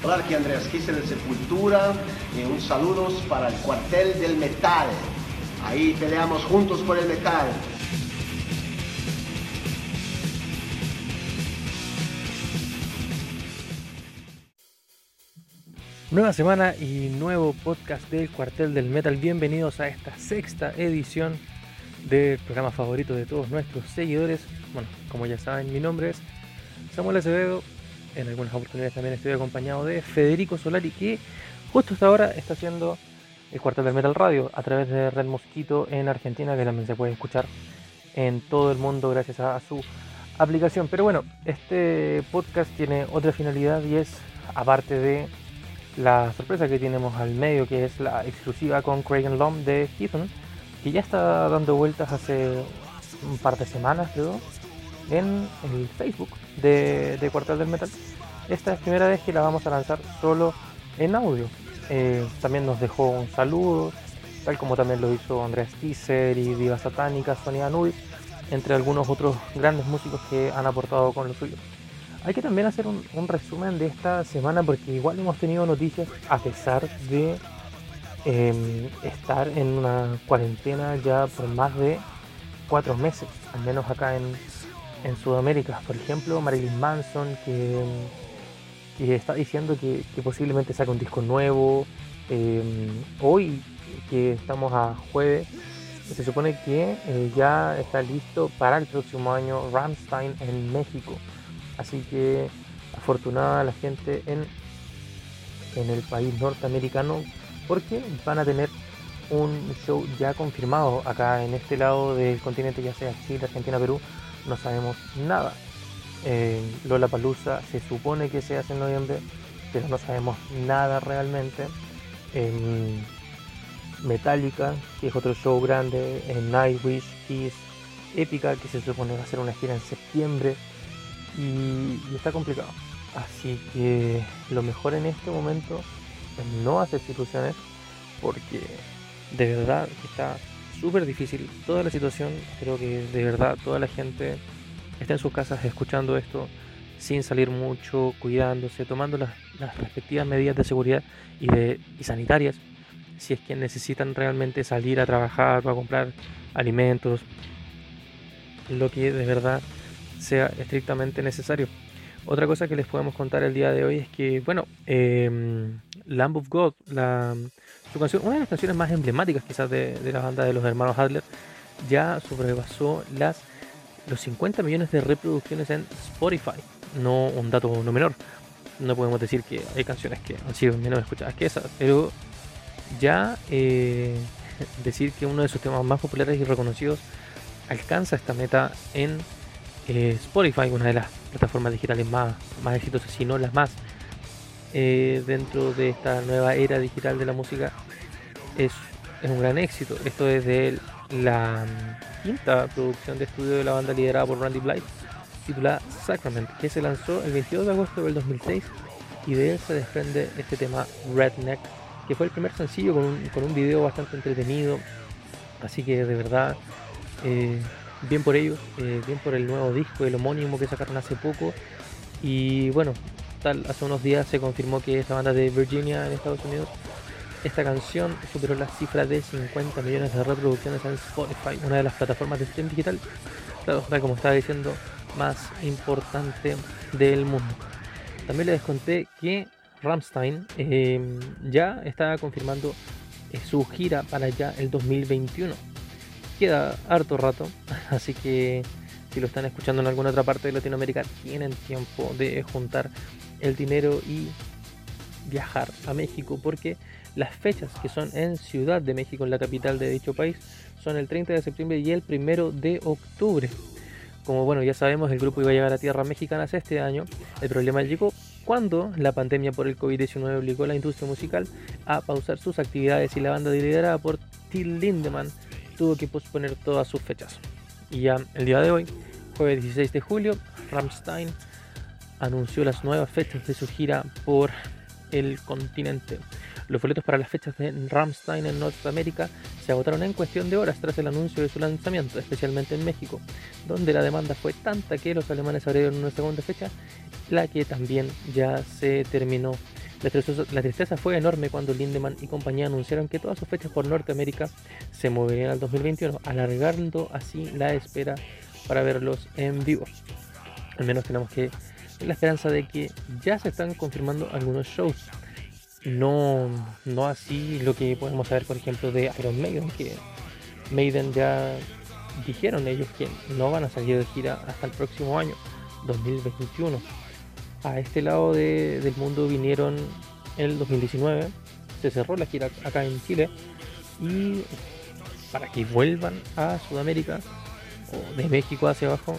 Hola, aquí Andreas Kisser de Sepultura y un saludo para el cuartel del metal. Ahí peleamos juntos por el metal. Nueva semana y nuevo podcast del Cuartel del Metal. Bienvenidos a esta sexta edición del programa favorito de todos nuestros seguidores. Bueno, como ya saben, mi nombre es Samuel Acevedo en algunas oportunidades también estoy acompañado de Federico Solari, que justo hasta ahora está haciendo el cuartel del Metal Radio a través de Red Mosquito en Argentina, que también se puede escuchar en todo el mundo gracias a, su aplicación. Pero bueno, este podcast tiene otra finalidad y es, aparte de la sorpresa que tenemos al medio, que es la exclusiva con Craig Lom de Heathen, que ya está dando vueltas hace un par de semanas, creo, en el Facebook de, de Cuartel del Metal. Esta es la primera vez que la vamos a lanzar solo en audio. Eh, también nos dejó un saludo, tal como también lo hizo Andrés Kisser y Viva Satánica, Sonia Nubis, entre algunos otros grandes músicos que han aportado con lo suyo. Hay que también hacer un, resumen de esta semana porque igual hemos tenido noticias a pesar de em, estar en una cuarentena ya por más de cuatro meses, al menos acá en, en Sudamérica. Por ejemplo, Marilyn Manson, que, está diciendo que, posiblemente saque un disco nuevo. Eh, hoy, que estamos a jueves, se supone que eh, ya está listo para el próximo año Ramstein en México. Así que afortunada la gente en, en el país norteamericano porque van a tener un show ya confirmado acá en este lado del continente, ya sea Chile, Argentina, Perú, no sabemos nada. Eh, Lola Palusa se supone que se hace en noviembre, pero no sabemos nada realmente. Metallica, que es otro show grande, en Nightwish, Kiss, Épica, que se supone va a ser una gira en septiembre, y, está complicado. Así que lo mejor en este momento es no hacer ilusiones, porque de verdad está súper difícil toda la situación. Creo que de verdad toda la gente está en sus casas escuchando esto sin salir mucho, cuidándose, tomando las, respectivas medidas de seguridad y, de, sanitarias, si es que necesitan realmente salir a trabajar o a comprar alimentos, lo que de verdad sea estrictamente necesario. Otra cosa que les podemos contar el día de hoy es que, bueno, eh, Lamb of God, la, su canción, una de las canciones más emblemáticas quizás de, la banda de los hermanos Adler, ya sobrepasó las, los 50 millones de reproducciones en Spotify. No un dato no menor. No podemos decir que hay canciones que han sido menos escuchadas que esas, pero ya eh, decir que uno de sus temas más populares y reconocidos alcanza esta meta en eh, Spotify, una de las plataformas digitales más, más exitosas, si no las más eh, dentro de esta nueva era digital de la música es, un gran éxito. Esto es de la mm, quinta producción de estudio de la banda liderada por Randy Blythe, titulada Sacrament, que se lanzó el 22 de agosto del 2006 y de él se desprende este tema Redneck, que fue el primer sencillo con un, con un video bastante entretenido. Así que de verdad, eh, bien por ellos, eh, bien por el nuevo disco, el homónimo que sacaron hace poco. Y bueno, hace unos días se confirmó que esta banda de Virginia en Estados Unidos, esta canción superó la cifra de 50 millones de reproducciones en Spotify, una de las plataformas de stream digital, claro, como estaba diciendo, más importante del mundo. También les conté que Ramstein em, ya está confirmando eh, su gira para ya el 2021. Queda harto rato, así que si lo están escuchando en alguna otra parte de Latinoamérica, tienen tiempo de juntar el dinero y viajar a México porque las fechas que son en Ciudad de México, en la capital de dicho país, son el 30 de septiembre y el 1 de octubre. Como bueno, ya sabemos, el grupo iba a llegar a tierras mexicanas este año. El problema llegó cuando la pandemia por el COVID-19 obligó a la industria musical a pausar sus actividades y la banda liderada por Till Lindemann tuvo que posponer todas sus fechas. Y ya el día de hoy, jueves 16 de julio, Rammstein anunció las nuevas fechas de su gira por el continente. Los boletos para las fechas de Rammstein en Norteamérica se agotaron en cuestión de horas tras el anuncio de su lanzamiento, especialmente en México, donde la demanda fue tanta que los alemanes abrieron una segunda fecha, la que también ya se terminó La tristeza, fue enorme cuando Lindemann y compañía anunciaron que todas sus fechas por Norteamérica se moverían al 2021, alargando así la espera para verlos en vivo. Al menos tenemos que la esperanza de que ya se están confirmando algunos shows. No, no así lo que podemos saber, por ejemplo, de Iron Maiden, que Maiden ya dijeron ellos que no van a salir de gira hasta el próximo año, 2021. A este lado del mundo vinieron en el 2019, se cerró la gira acá en Chile y para que vuelvan a Sudamérica o de México hacia abajo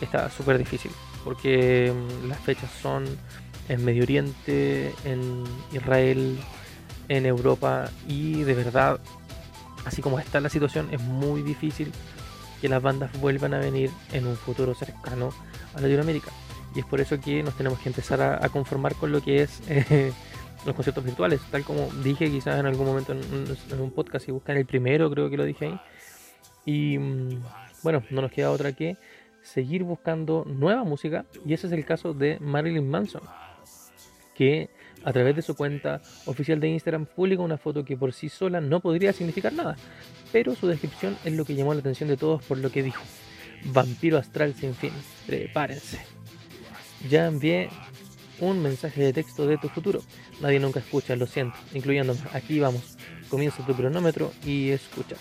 está súper difícil porque mm, las fechas son en Medio Oriente, en Israel, en Europa y de verdad, así como está la situación, es muy difícil que las bandas vuelvan a venir en un futuro cercano a Latinoamérica. Y es por eso que nos tenemos que empezar a, conformar con lo que es eh, los conciertos virtuales, tal como dije quizás en algún momento en, un podcast, y buscan el primero, creo que lo dije ahí. Y mm, bueno, no nos queda otra que seguir buscando nueva música y ese es el caso de Marilyn Manson que a través de su cuenta oficial de Instagram publica una foto que por sí sola no podría significar nada, pero su descripción es lo que llamó la atención de todos por lo que dijo. Vampiro astral sin fin, prepárense. Ya envié un mensaje de texto de tu futuro. Nadie nunca escucha, lo siento, incluyéndome. Aquí vamos. Comienza tu cronómetro y escucha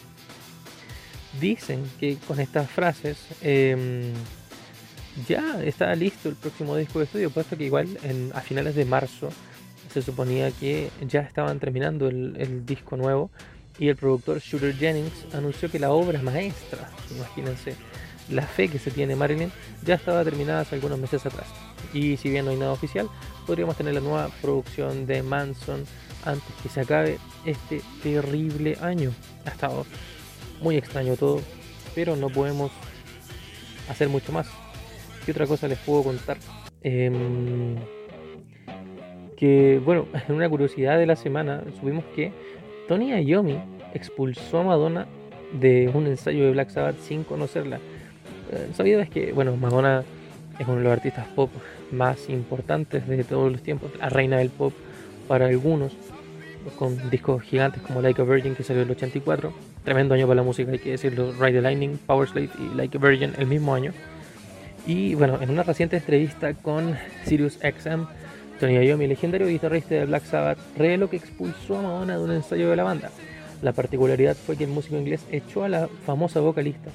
dicen que con estas frases em, ya está listo el próximo disco de estudio, puesto que igual a finales de marzo se suponía que ya estaban terminando el, disco nuevo y el productor Shooter Jennings anunció que la obra maestra, imagínense, la fe que se tiene Marilyn, ya estaba terminada hace algunos meses atrás. Y si bien no hay nada oficial, podríamos tener la nueva producción de Manson antes que se acabe este terrible año. Hasta ahora muy extraño todo, pero no podemos hacer mucho más. ¿Qué otra cosa les puedo contar? Em, que, bueno, en una curiosidad de la semana subimos que Tony Iommi expulsó a Madonna de un ensayo de Black Sabbath sin conocerla. Eh, sabido es que, bueno, Madonna es uno de los artistas pop más importantes de todos los tiempos, la reina del pop para algunos, con discos gigantes como Like a Virgin que salió en el 84 Tremendo año para la música, hay que decirlo. Ride the Lightning, Power Slave y Like a Virgin el mismo año. Y bueno, en una reciente entrevista con Sirius XM, Tony Iommi, legendario guitarrista de Black Sabbath, reveló que expulsó a Madonna de un ensayo de la banda. La particularidad fue que el músico inglés echó a la famosa vocalista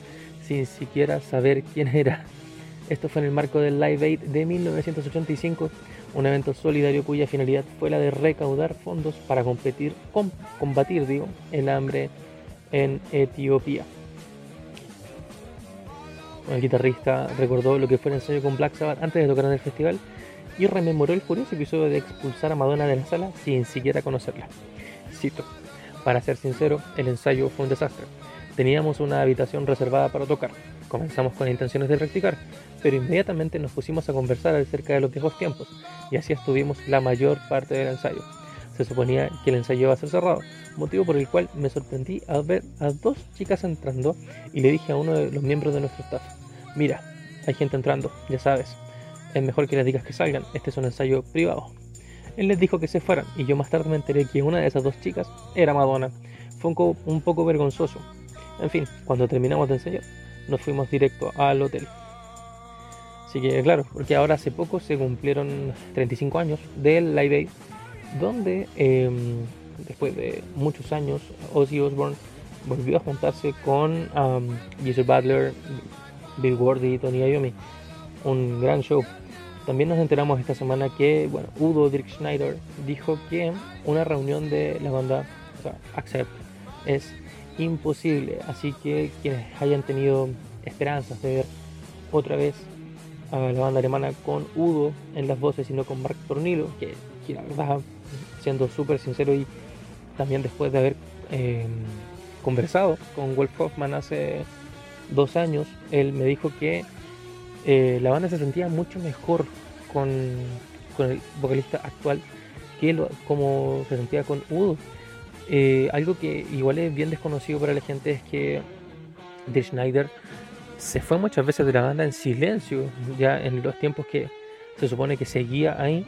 sin siquiera saber quién era. Esto fue en el marco del Live Aid de 1985, un evento solidario cuya finalidad fue la de recaudar fondos para competir, combatir digo, el hambre en Etiopía. El guitarrista recordó lo que fue el ensayo con Black Sabbath antes de tocar en el festival y rememoró el curioso episodio de expulsar a Madonna de la sala sin siquiera conocerla. Cito, para ser sincero, el ensayo fue un desastre. Teníamos una habitación reservada para tocar. Comenzamos con intenciones de practicar, pero inmediatamente nos pusimos a conversar acerca de los viejos tiempos y así estuvimos la mayor parte del ensayo se suponía que el ensayo iba a ser cerrado, motivo por el cual me sorprendí al ver a dos chicas entrando y le dije a uno de los miembros de nuestro staff, mira, hay gente entrando, ya sabes, es mejor que les digas que salgan, este es un ensayo privado. Él les dijo que se fueran y yo más tarde me enteré que una de esas dos chicas era Madonna. Fue un, un poco vergonzoso. En fin, cuando terminamos de ensayar, nos fuimos directo al hotel. Así que claro, porque ahora hace poco se cumplieron 35 años del Live Aid donde em, después de muchos años Ozzy Osbourne volvió a juntarse con um, Butler, Bill Ward y Tony Iommi. Un gran show. También nos enteramos esta semana que, bueno, Udo Dirk Schneider dijo que una reunión de la banda, o sea, Accept, es imposible. Así que quienes hayan tenido esperanzas de ver otra vez a la banda alemana con Udo en las voces y no con Mark Tornillo, que, que la verdad siendo súper sincero y también después de haber em, conversado con Wolf Hoffman hace dos años, él me dijo que eh, la banda se sentía mucho mejor con, el vocalista actual que lo, como se sentía con Udo. Eh, algo que igual es bien desconocido para la gente es que De Schneider se fue muchas veces de la banda en silencio, ya en los tiempos que se supone que seguía ahí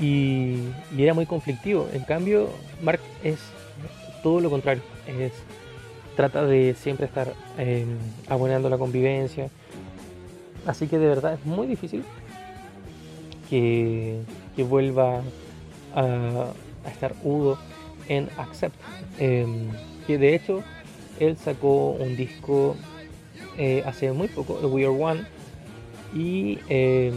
y, era muy conflictivo. En cambio, Mark es todo lo contrario. Trata de siempre estar eh, abonando la convivencia. Así que de verdad es muy difícil que, vuelva a, estar Udo en Accept. Em, que de hecho él sacó un disco eh, hace muy poco, We Are One. Y em,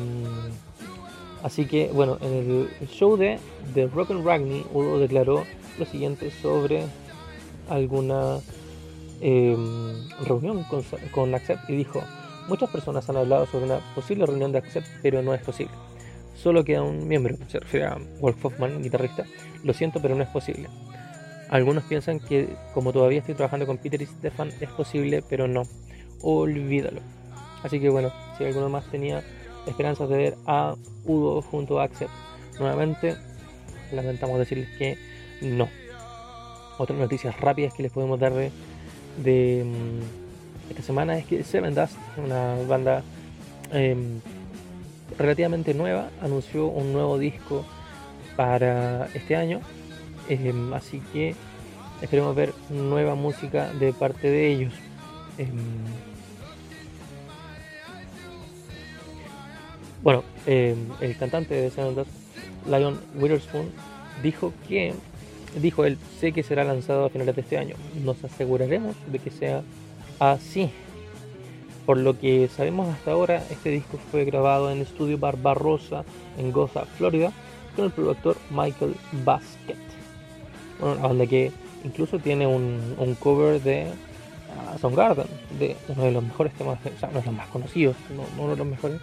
así que, bueno, en el show de The Rock and Ragni, Udo declaró lo siguiente sobre alguna em, reunión con, con Accept y dijo: Muchas personas han hablado sobre una posible reunión de Accept, pero no es posible. Solo queda un miembro, se refiere Wolf Hoffman, guitarrista. Lo siento, pero no es posible. Algunos piensan que como todavía estoy trabajando con Peter y Stefan es posible, pero no. Olvídalo. Así que bueno, si alguno más tenía esperanzas de ver a Udo junto a Axel nuevamente, lamentamos decirles que no. Otras noticias rápidas que les podemos dar de, mm, esta semana es que Seven Dust, una banda em, relativamente nueva, anunció un nuevo disco para este año Em, así que esperemos ver nueva música de parte de ellos. Em, bueno, em, el cantante de Seven Lion Witherspoon, dijo que, dijo él, sé que será lanzado a finales de este año. Nos aseguraremos de que sea así. Por lo que sabemos hasta ahora, este disco fue grabado en el estudio Barbarossa en Goza, Florida, con el productor Michael Basket una banda que incluso tiene un, cover de uh, Soundgarden, de uno de los mejores temas, o sea, no es los más conocidos, no, uno de los mejores,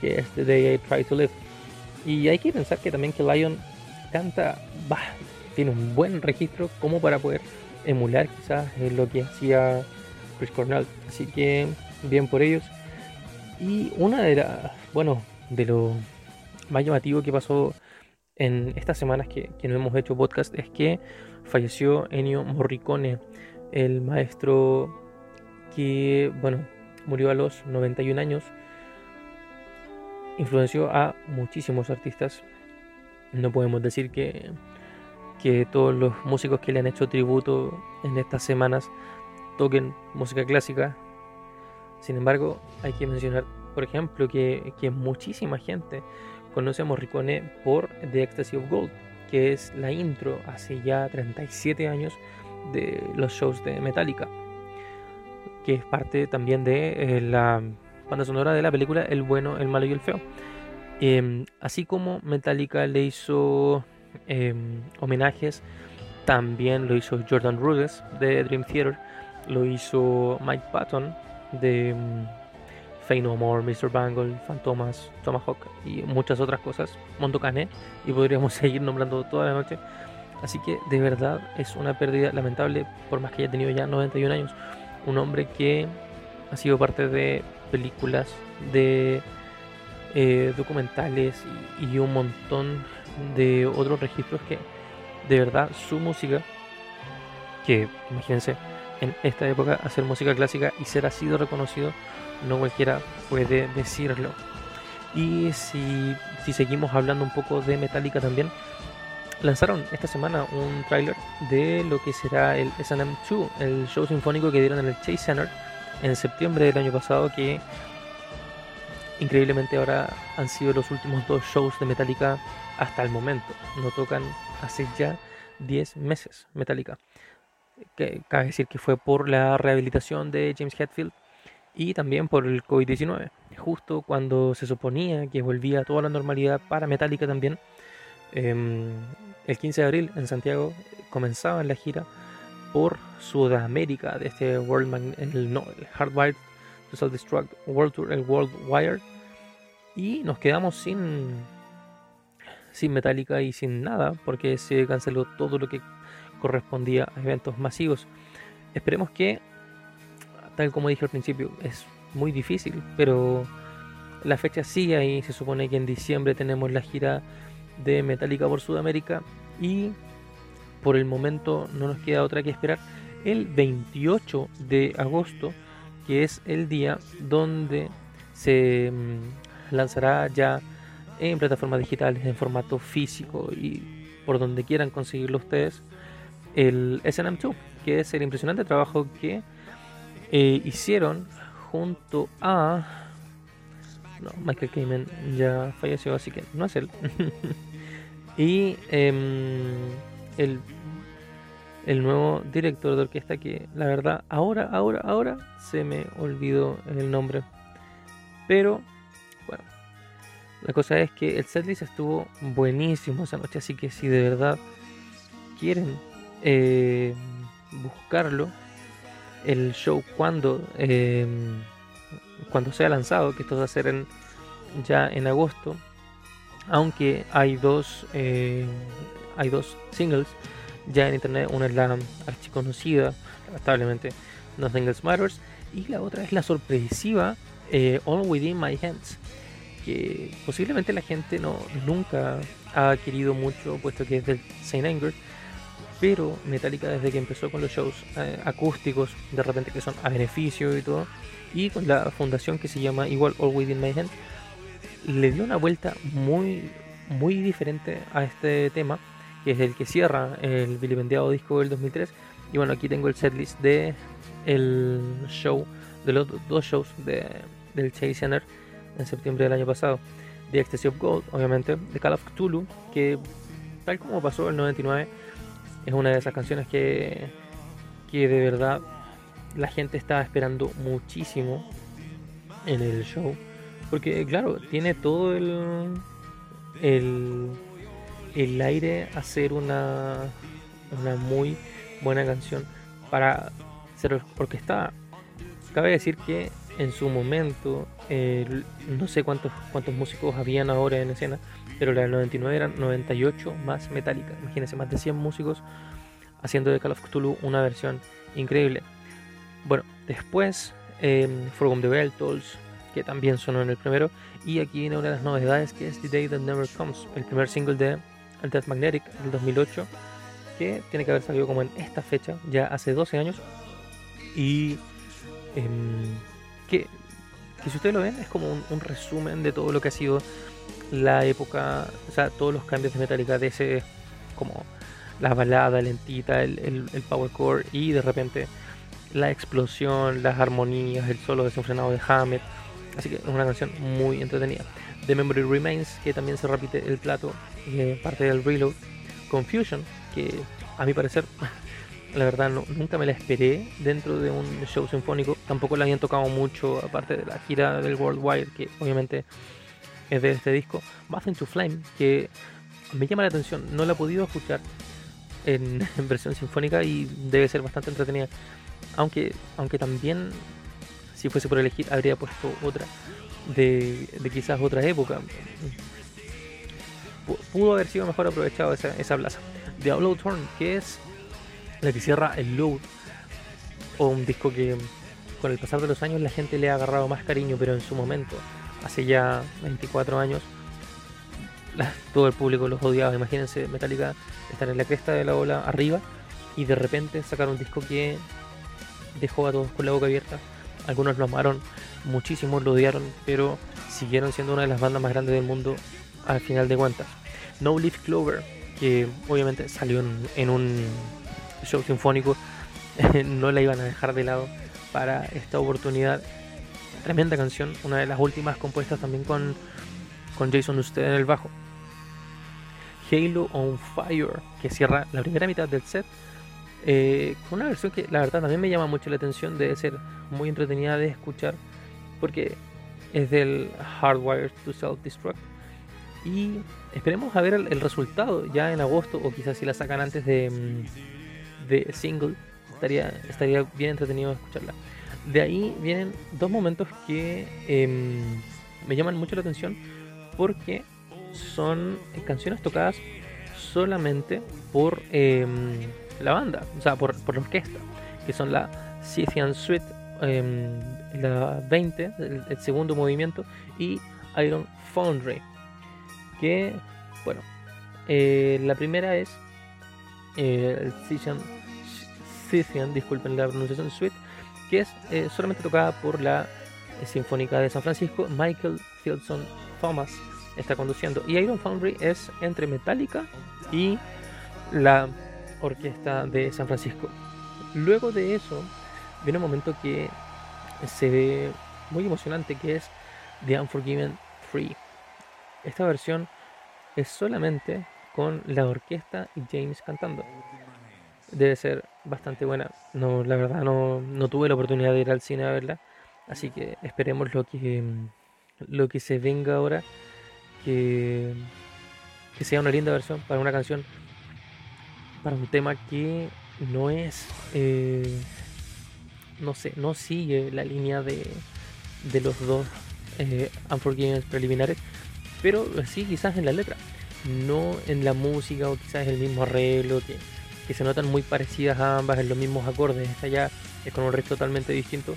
que es The Day I Try to Live. Y hay que pensar que también que Lion canta, bah, tiene un buen registro como para poder emular quizás lo que hacía Chris Cornell. Así que bien por ellos. Y una de las, bueno, de lo más llamativo que pasó en estas semanas que, no hemos hecho podcast es que falleció Ennio Morricone, el maestro que, bueno, murió a los 91 años. Influenció a muchísimos artistas. No podemos decir que, que todos los músicos que le han hecho tributo en estas semanas toquen música clásica. Sin embargo, hay que mencionar, por ejemplo, que, que muchísima gente conoce a Morricone por The Ecstasy of Gold, que es la intro hace ya 37 años de los shows de Metallica, que es parte también de eh, la banda sonora de la película El bueno, el malo y el feo. Em, así como Metallica le hizo em, homenajes, también lo hizo Jordan Rudess de Dream Theater, lo hizo Mike Patton de em, Fey No More, Mr. Bangle, Fantomas, Tomahawk y muchas otras cosas, Montocane, y podríamos seguir nombrando toda la noche. Así que de verdad es una pérdida lamentable, por más que haya tenido ya 91 años. Un hombre que ha sido parte de películas, de eh, documentales y, y, un montón de otros registros que de verdad su música, que imagínense en esta época hacer música clásica y ser así de reconocido no cualquiera puede decirlo. Y si, si seguimos hablando un poco de Metallica también, lanzaron esta semana un tráiler de lo que será el SM2, el show sinfónico que dieron en el Chase Center en septiembre del año pasado, que increíblemente ahora han sido los últimos dos shows de Metallica hasta el momento. No tocan hace ya 10 meses Metallica. Que, cabe decir que fue por la rehabilitación de James Hetfield y también por el COVID-19. Justo cuando se suponía que volvía toda la normalidad para Metallica también, em, el 15 de abril en Santiago comenzaban la gira por Sudamérica de este World el, no, el Hardwired to Self-Destruct World Tour, el World Wired, y nos quedamos sin, sin Metallica y sin nada porque se canceló todo lo que correspondía a eventos masivos. Esperemos que tal como dije al principio, es muy difícil, pero la fecha sigue ahí. Se supone que en diciembre tenemos la gira de Metallica por Sudamérica y por el momento no nos queda otra que esperar el 28 de agosto, que es el día donde se mm, lanzará ya en plataformas digitales, en formato físico y por donde quieran conseguirlo ustedes, el SNM2, que es el impresionante trabajo que eh, hicieron junto a... No, Michael Kamen ya falleció, así que no es él. y em, el, el nuevo director de orquesta que la verdad ahora, ahora, ahora se me olvidó el nombre. Pero bueno, la cosa es que el setlist estuvo buenísimo esa noche, así que si de verdad quieren eh, buscarlo, el show cuando, em, cuando sea lanzado, que esto va a ser en, ya en agosto, aunque hay dos, eh, hay dos singles. Ya en internet, una es la archiconocida, lamentablemente, Nothing Else Matters, y la otra es la sorpresiva eh, All Within My Hands, que posiblemente la gente no nunca ha querido mucho, puesto que es del Saint Anger, pero Metallica desde que empezó con los shows eh, acústicos, de repente que son a beneficio y todo, y con la fundación que se llama igual All Within My Hand, le dio una vuelta muy, muy diferente a este tema, que es el que cierra el vilipendiado disco del 2003. Y bueno, aquí tengo el setlist de el show, de los dos shows de, del Chase Center en septiembre del año pasado. The Ecstasy of Gold, obviamente, de Call of Cthulhu, que tal como pasó el 99, es una de esas canciones que, que de verdad la gente estaba esperando muchísimo en el show. Porque claro, tiene todo el, el, el aire a ser una, una muy buena canción para ser orquestada. Cabe decir que en su momento, no sé cuántos, cuántos músicos habían ahora en escena, pero la del 99 eran 98 más Metallica. Imagínense, más de 100 músicos haciendo de Call of Cthulhu una versión increíble. Bueno, después eh, From the Beltals, que también sonó en el primero, y aquí viene una de las novedades que es The Day That Never Comes, el primer single de Death Magnetic del 2008, que tiene que haber salido como en esta fecha, ya hace 12 años, y em, que, si ustedes lo ven es como un, resumen de todo lo que ha sido la época, o sea, todos los cambios de Metallica de ese como la balada lentita, el, el, power core y de repente la explosión, las armonías, el solo desenfrenado de Hammett. Así que es una canción muy entretenida. The Memory Remains, que también se repite el plato, eh, parte del reload. Confusion, que a mi parecer, la verdad nunca me la esperé dentro de un show sinfónico. Tampoco la habían tocado mucho, aparte de la gira del Worldwide, que obviamente es de este disco. Bath into Flame, que me llama la atención, no la he podido escuchar en, versión sinfónica y debe ser bastante entretenida. Aunque, aunque también, si fuese por elegir, habría puesto otra de, quizás otra época. pudo haber sido mejor aprovechado esa, esa plaza. The Outlaw Turn, que es la que cierra el Load, o un disco que con el pasar de los años la gente le ha agarrado más cariño, pero en su momento hace ya 24 años, todo el público los odiaba. Imagínense, Metallica estar en la cresta de la ola arriba y de repente sacar un disco que dejó a todos con la boca abierta. Algunos lo amaron, muchísimos lo odiaron, pero siguieron siendo una de las bandas más grandes del mundo al final de cuentas. No Leaf Clover, que obviamente salió en un show sinfónico, no la iban a dejar de lado para esta oportunidad Tremenda canción, una de las últimas compuestas también con, con Jason Usted en el bajo. Halo on Fire, que cierra la primera mitad del set. Eh, una versión que la verdad también me llama mucho la atención, debe ser muy entretenida de escuchar, porque es del Hardwired to Self-Destruct. Y esperemos a ver el, resultado ya en agosto, o quizás si la sacan antes de, mm, de single, estaría, estaría bien entretenido escucharla. De ahí vienen dos momentos que em, me llaman mucho la atención porque son canciones tocadas solamente por em, la banda, o sea, por, la orquesta, que son la Scythian Suite, em, la 20, el, segundo movimiento, y Iron Foundry, que, bueno, eh, la primera es eh, el Scythian, Scythian, disculpen la pronunciación, Suite, que es eh, solamente tocada por la Sinfónica de San Francisco, Michael Fieldson Thomas está conduciendo. Y Iron Foundry es entre Metallica y la orquesta de San Francisco. Luego de eso, viene un momento que se ve muy emocionante, que es The Unforgiven Free. Esta versión es solamente con la orquesta y James cantando. Debe ser bastante buena. No, la verdad no, no tuve la oportunidad de ir al cine a verla. Así que esperemos lo que, lo que se venga ahora. Que, que sea una linda versión para una canción. Para un tema que no es. Eh, no sé, no sigue la línea de, de los dos eh, Unforgiven preliminares. Pero sí, quizás en la letra. No en la música o quizás el mismo arreglo. Que, que se notan muy parecidas ambas en los mismos acordes. Esta ya es con un riff totalmente distinto.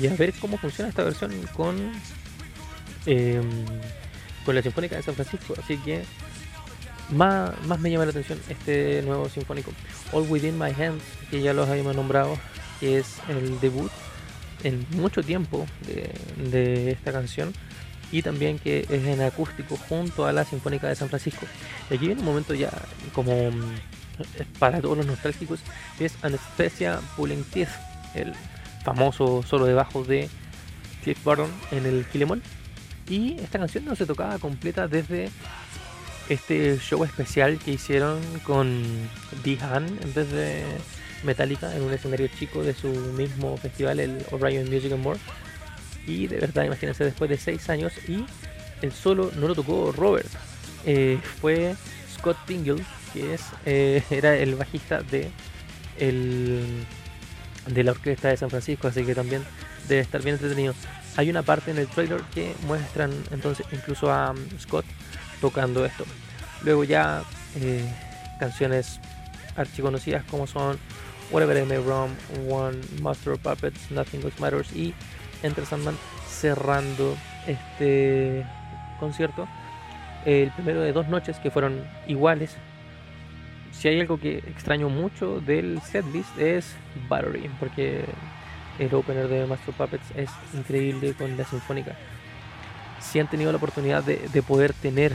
Y a ver cómo funciona esta versión con, em, con la Sinfónica de San Francisco. Así que más, más me llama la atención este nuevo sinfónico. All Within My Hands, que ya los habíamos nombrado, que es el debut en mucho tiempo de, de esta canción y también que es en acústico junto a la Sinfónica de San Francisco. Y aquí viene un momento ya como para todos los nostálgicos, es Anesthesia Pulling Teeth, el famoso solo debajo de Cliff Burton en el Kilemol. Y esta canción no se tocaba completa desde este show especial que hicieron con D-Han en vez de Metallica en un escenario chico de su mismo festival, el Orion Music and More. Y de verdad, imagínense, después de 6 años y el solo no lo tocó Robert, eh, fue Scott Tingle que es eh, era el bajista de el, de la orquesta de San Francisco, así que también debe estar bien entretenido. Hay una parte en el trailer que muestran entonces incluso a um, Scott tocando esto. Luego ya eh, canciones archiconocidas como son Whatever I May Wrong, One, Master of Puppets, Nothing Else Matters y Enter Sandman cerrando este concierto. El primero de dos noches que fueron iguales si hay algo que extraño mucho del setlist es Battery, porque el opener de Master Puppets es increíble con la sinfónica. Si han tenido la oportunidad de, poder tener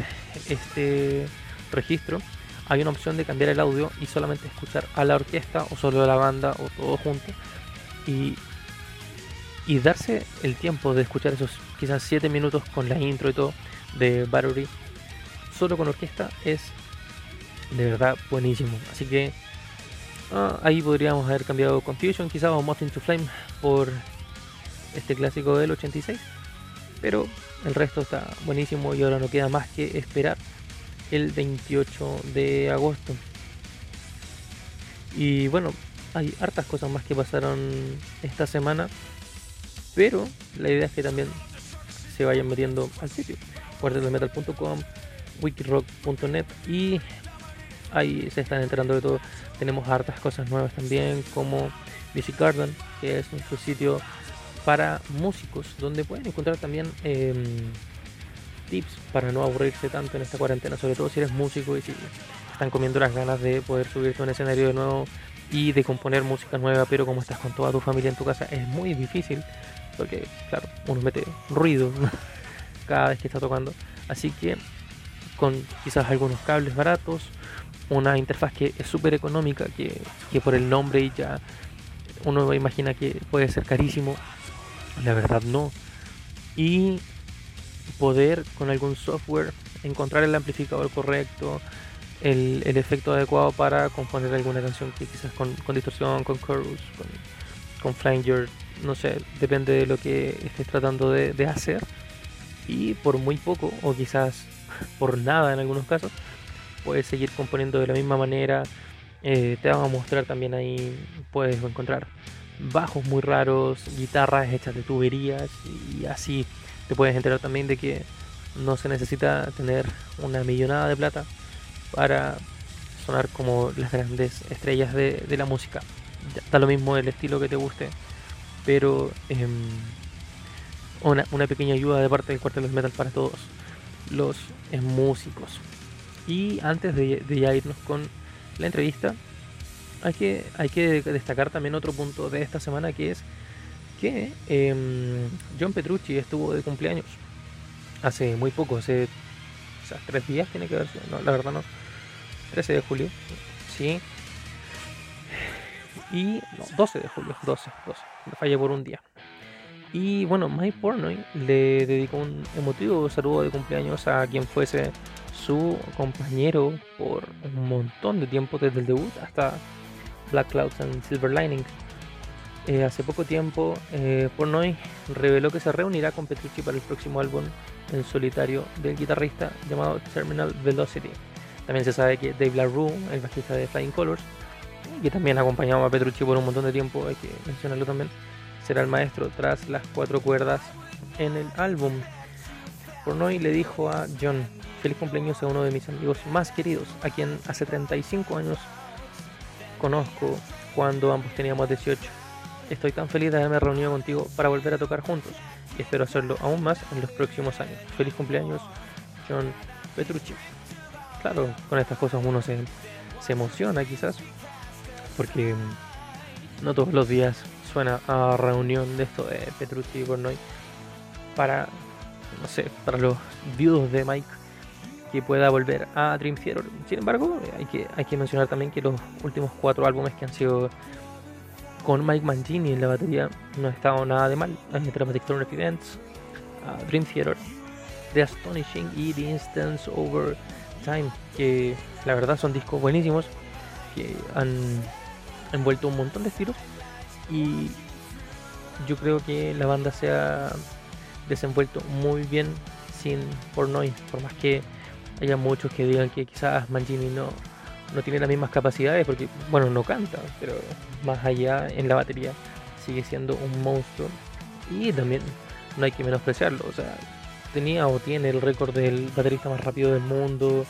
este registro, hay una opción de cambiar el audio y solamente escuchar a la orquesta o solo a la banda o todo junto y, y darse el tiempo de escuchar esos quizás 7 minutos con la intro y todo de Battery solo con orquesta es de verdad buenísimo. Así que ah, ahí podríamos haber cambiado Confusion quizás o Moth to Flame por este clásico del 86. Pero el resto está buenísimo y ahora no queda más que esperar el 28 de agosto. Y bueno, hay hartas cosas más que pasaron esta semana. Pero la idea es que también se vayan metiendo al sitio. Metal.com, wikirock.net y ahí se están enterando de todo. Tenemos hartas cosas nuevas también, como Music Garden, que es nuestro sitio para músicos, donde pueden encontrar también em, tips para no aburrirse tanto en esta cuarentena, sobre todo si eres músico y si están comiendo las ganas de poder subirte a un escenario de nuevo y de componer música nueva, pero como estás con toda tu familia en tu casa es muy difícil, porque claro, uno mete ruido cada vez que está tocando, así que con quizás algunos cables baratos, una interfaz que es súper económica, que, por el nombre ya uno imagina que puede ser carísimo, la verdad no. Y poder con algún software encontrar el amplificador correcto, el, efecto adecuado para componer alguna canción que quizás con, distorsión, con chorus, con, con flanger, no sé, depende de lo que estés tratando de, de hacer. Y por muy poco, o quizás por nada en algunos casos, puedes seguir componiendo de la misma manera. Eh, te vamos a mostrar también ahí, puedes encontrar bajos muy raros, guitarras hechas de tuberías y así te puedes enterar también de que no se necesita tener una millonada de plata para sonar como las grandes estrellas de, la música. está lo mismo el estilo que te guste, pero em, una, pequeña ayuda de parte del cuartel metal para todos los músicos. Y antes de, ya irnos con la entrevista, hay que, hay que destacar también otro punto de esta semana que es que em, John Petrucci estuvo de cumpleaños hace muy poco, hace tres días tiene que ver, no, la verdad no. 13 de julio, sí. Y no, 12 de julio, 12, 12. Me fallé por un día. Y bueno, Mike Pornoy le dedicó un emotivo saludo de cumpleaños a quien fuese su compañero por un montón de tiempo desde el debut hasta Black Clouds and Silver Lining. Eh, hace poco tiempo, eh, Pornoy reveló que se reunirá con Petrucci para el próximo álbum en solitario del guitarrista llamado Terminal Velocity. También se sabe que Dave LaRue, el bajista de Flying Colors, que también ha acompañado a Petrucci por un montón de tiempo, hay que mencionarlo también, será el maestro tras las cuatro cuerdas en el álbum. Pornoy le dijo a John, feliz cumpleaños a uno de mis amigos más queridos, a quien hace 35 años conozco cuando ambos teníamos 18 Estoy tan feliz de haberme reunido contigo para volver a tocar juntos y espero hacerlo aún más en los próximos años. Feliz cumpleaños, John Petrucci. Claro, con estas cosas uno se, emociona quizás, porque no todos los días suena a reunión de esto de Petrucci y Bornoy para, no sé, para los viudos de Mike que pueda volver a Dream Theater. Sin embargo, hay que, hay que mencionar también que los últimos cuatro álbumes que han sido con Mike Mangini en la batería no ha estado nada de mal. Dramatic Turn Events, uh, Dream Theater, The Astonishing y The Instance Over Time, que la verdad son discos buenísimos que han envuelto un montón de estilos y yo creo que la banda se ha desenvuelto muy bien sin Pornoy, por más que haya muchos que digan que quizás Mangini no, no tiene las mismas capacidades porque, bueno, no canta, pero más allá en la batería sigue siendo un monstruo y también no hay que menospreciarlo, o sea, tenía o tiene el récord del baterista más rápido del mundo,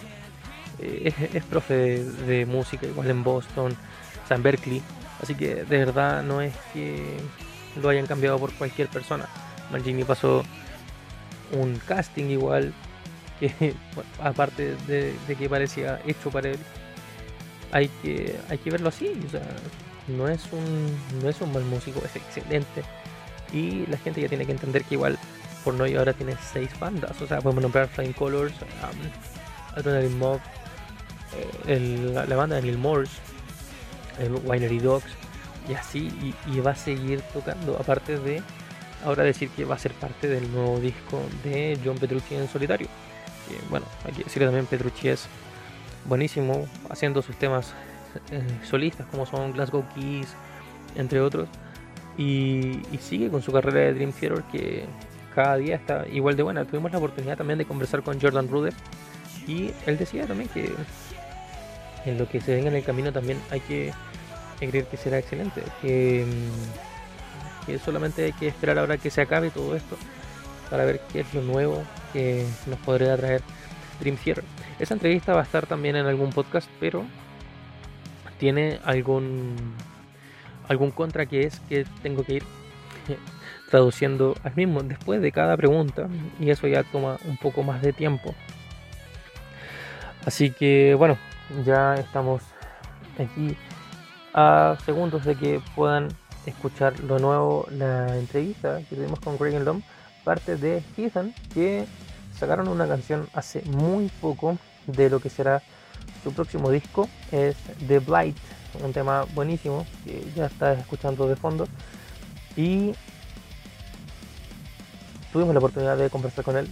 eh, es, profe de, música igual en Boston, o Berkeley, así que de verdad no es que lo hayan cambiado por cualquier persona. Mangini pasó un casting igual, aparte de que parecía hecho para él, hay que, hay que verlo así. O sea, no es un, no es un mal músico, es excelente. Y la gente ya tiene que entender que igual por no ahora tiene seis bandas. O sea, podemos nombrar Flying Colors, um, Adrenaline Mob, eh, la, banda de Neil Morse, el Winery Dogs, y así, y, va a seguir tocando. Aparte de ahora decir que va a ser parte del nuevo disco de John Petrucci en solitario. Que, bueno, hay que decir que también Petrucci es buenísimo haciendo sus temas eh, solistas como son Glasgow Keys, entre otros. Y, sigue con su carrera de Dream Theater que cada día está igual de buena. Tuvimos la oportunidad también de conversar con Jordan Ruder y él decía también que en lo que se venga en el camino también hay que creer que será excelente. Que solamente hay que esperar ahora que se acabe todo esto para ver qué es lo nuevo que nos podría traer Dream Theater. Esa entrevista va a estar también en algún podcast, pero tiene algún algún contra que es que tengo que ir traduciendo al mismo después de cada pregunta y eso ya toma un poco más de tiempo. Así que bueno, ya estamos aquí a segundos de que puedan escuchar lo nuevo, la entrevista que tuvimos con Greg Lom, parte de Ethan, que sacaron una canción hace muy poco de lo que será su próximo disco. Es The Blight, un tema buenísimo que ya estás escuchando de fondo. Y tuvimos la oportunidad de conversar con él.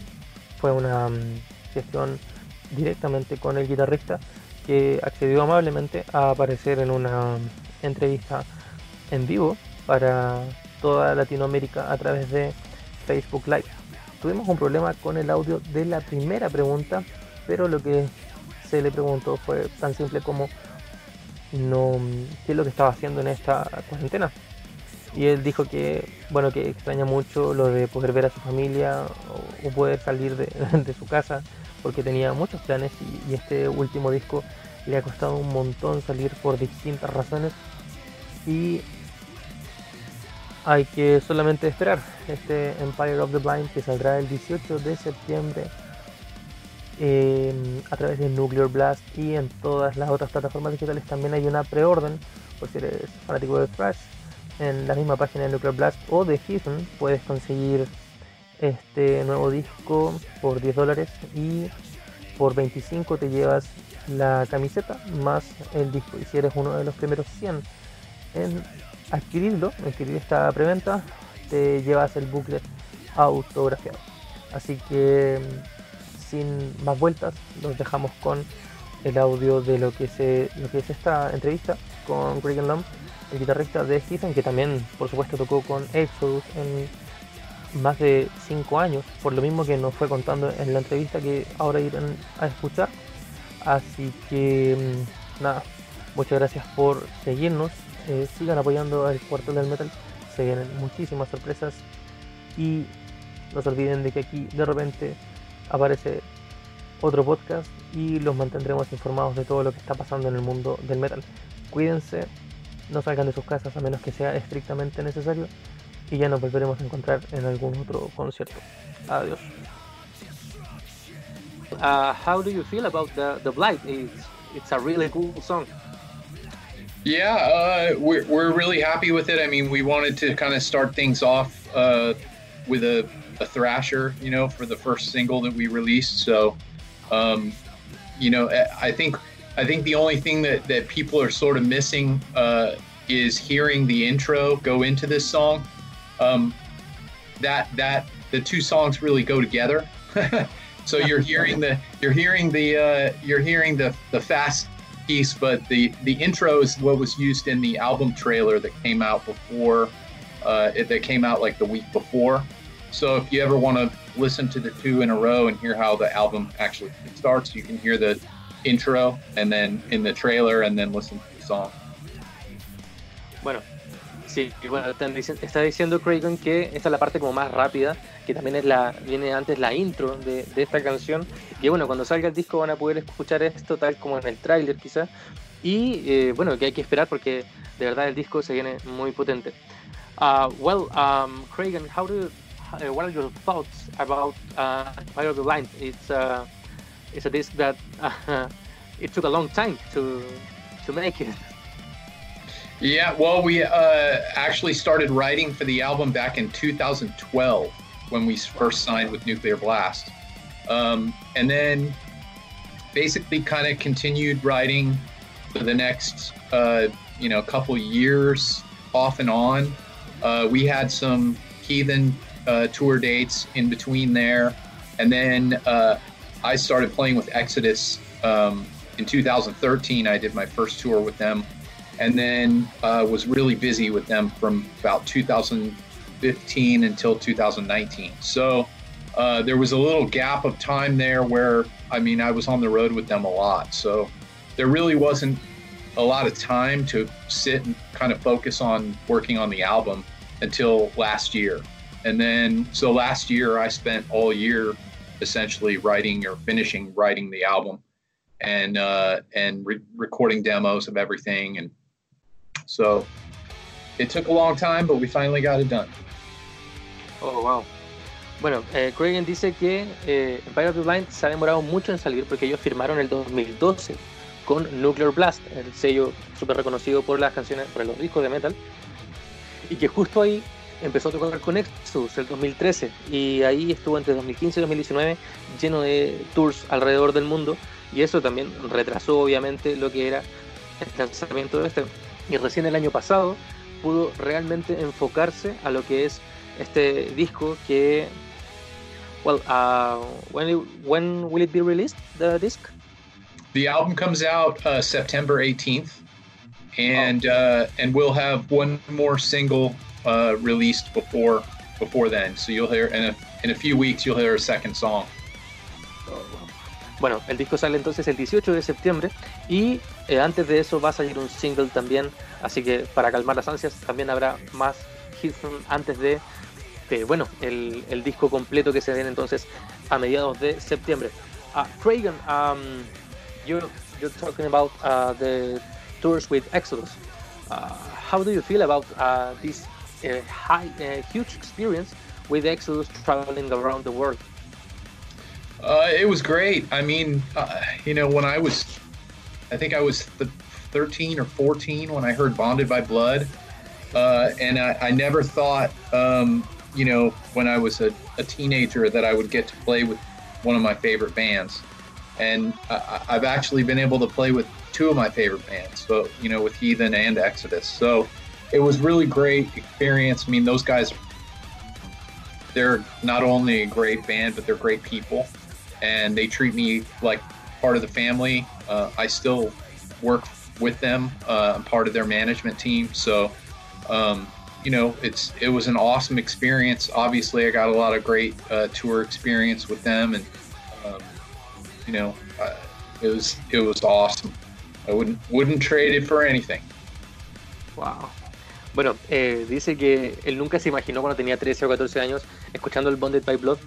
Fue una mm, gestión directamente con el guitarrista que accedió amablemente a aparecer en una mm, entrevista en vivo para toda Latinoamérica a través de Facebook Live tuvimos un problema con el audio de la primera pregunta, pero lo que se le preguntó fue tan simple como no qué es lo que estaba haciendo en esta cuarentena. Y él dijo que bueno que extraña mucho lo de poder ver a su familia o, poder salir de, su casa porque tenía muchos planes y, y este último disco le ha costado un montón salir por distintas razones y hay que solamente esperar este Empire of the Blind que saldrá el 18 de septiembre em, a través de Nuclear Blast y en todas las otras plataformas digitales también hay una preorden por si eres fanático de Thrash en la misma página de Nuclear Blast o de Heathen puedes conseguir este nuevo disco por 10 dólares y por 25 te llevas la camiseta más el disco. Y si eres uno de los primeros 100 en adquirirlo, adquirir esta preventa, te llevas el booklet autografiado. Así que sin más vueltas, los dejamos con el audio de lo que, es esta entrevista con Greg Lamb, el guitarrista de Stephen, que también, por supuesto, tocó con Exodus en más de 5 años, por lo mismo que nos fue contando en la entrevista que ahora irán a escuchar. Así que, mm, nada, muchas gracias por seguirnos, eh, sigan apoyando al cuarto del metal, se vienen muchísimas sorpresas y no se olviden de que aquí de repente aparece otro podcast y los mantendremos informados de todo lo que está pasando en el mundo del metal. Cuídense, no salgan de sus casas a menos que sea estrictamente necesario y ya nos volveremos a encontrar en algún otro concierto. Adiós. Uh, how do you feel about the, the Blight? It's, it's a really cool song. Yeah, uh, we're, we're really happy with it. I mean, we wanted to kind of start things off uh, with a, a thrasher, you know, for the first single that we released. So, um, you know, I think I think the only thing that, that people are sort of missing uh, is hearing the intro go into this song. Um, that that the two songs really go together. so you're hearing the you're hearing the uh, you're hearing the the fast piece, but the the intro is what was used in the album trailer that came out before uh, that came out like the week before. So if you ever want to listen to the two in a row and hear how the album actually starts, you can hear the intro and then in the trailer and then listen to the song. Bueno, sí, bueno, está diciendo Craig que esta es la parte como más rápida, que también es la viene antes la intro de, esta canción. Y bueno, cuando salga el disco van a poder escuchar esto tal como en el tráiler quizá. Y eh, bueno, que hay que esperar porque de verdad el disco se viene muy potente. Uh, well, um, Craig, how do you, uh, what are your thoughts about uh, Fire of the Blind? It's uh, it's a disc that it took a long time to to make it. Yeah, well, we uh, actually started writing for the album back in 2012 when we first signed with Nuclear Blast, um, and then basically kind of continued writing for the next uh, you know couple years off and on. Uh, we had some Heathen uh, tour dates in between there, and then uh, I started playing with Exodus um, in 2013. I did my first tour with them, and then uh, was really busy with them from about 2015 until 2019. So uh, there was a little gap of time there where I mean I was on the road with them a lot. So there really wasn't a lot of time to sit and kind of focus on working on the album until last year. And then so last year I spent all year essentially writing or finishing writing the album and uh, and re- recording demos of everything and so it took a long time but we finally got it done. Oh wow. Bueno eh, dice que eh, Empire of the Blind se ha demorado mucho en salir porque ellos firmaron el 2012 con Nuclear Blast el sello súper reconocido por las canciones por los discos de metal. Y que justo ahí empezó a tocar con Exodus el 2013 y ahí estuvo entre 2015 y 2019 lleno de tours alrededor del mundo. Y eso también retrasó obviamente lo que era el lanzamiento de este y recién el año pasado pudo realmente enfocarse a lo que es este disco que well uh, when, when will it be released the disc the album comes out uh, September 18th and oh. uh, and we'll have one more single uh, released before before then. So you'll hear in a in a few weeks you'll hear a second song. Bueno, el disco sale entonces el 18 de septiembre y eh, antes de eso va a salir un single también, así que para calmar las ansias también habrá más hits antes de, de bueno, el, disco completo que se den entonces a mediados de septiembre. Uh, Craig, um, you're, you're talking about uh, the tours with Exodus. Uh, how do you feel about uh, this a high, a huge experience with Exodus traveling around the world. Uh, it was great. I mean, uh, you know, when I was, I think I was th- 13 or 14 when I heard Bonded by Blood. Uh, and I, I, never thought, um, you know, when I was a, a, teenager that I would get to play with one of my favorite bands. and I, I've actually been able to play with two of my favorite bands. So you know, with Heathen and Exodus. So it was really great experience. I mean, those guys, they're not only a great band, but they're great people, and they treat me like part of the family. Uh, I still work with them. Uh, I'm part of their management team, so um, you know, it's it was an awesome experience. Obviously, I got a lot of great uh, tour experience with them, and um, you know, uh, it was it was awesome. I wouldn't wouldn't trade it for anything. Wow. Bueno, eh, dice que él nunca se imaginó cuando tenía 13 o 14 años, escuchando el Bonded by Blood,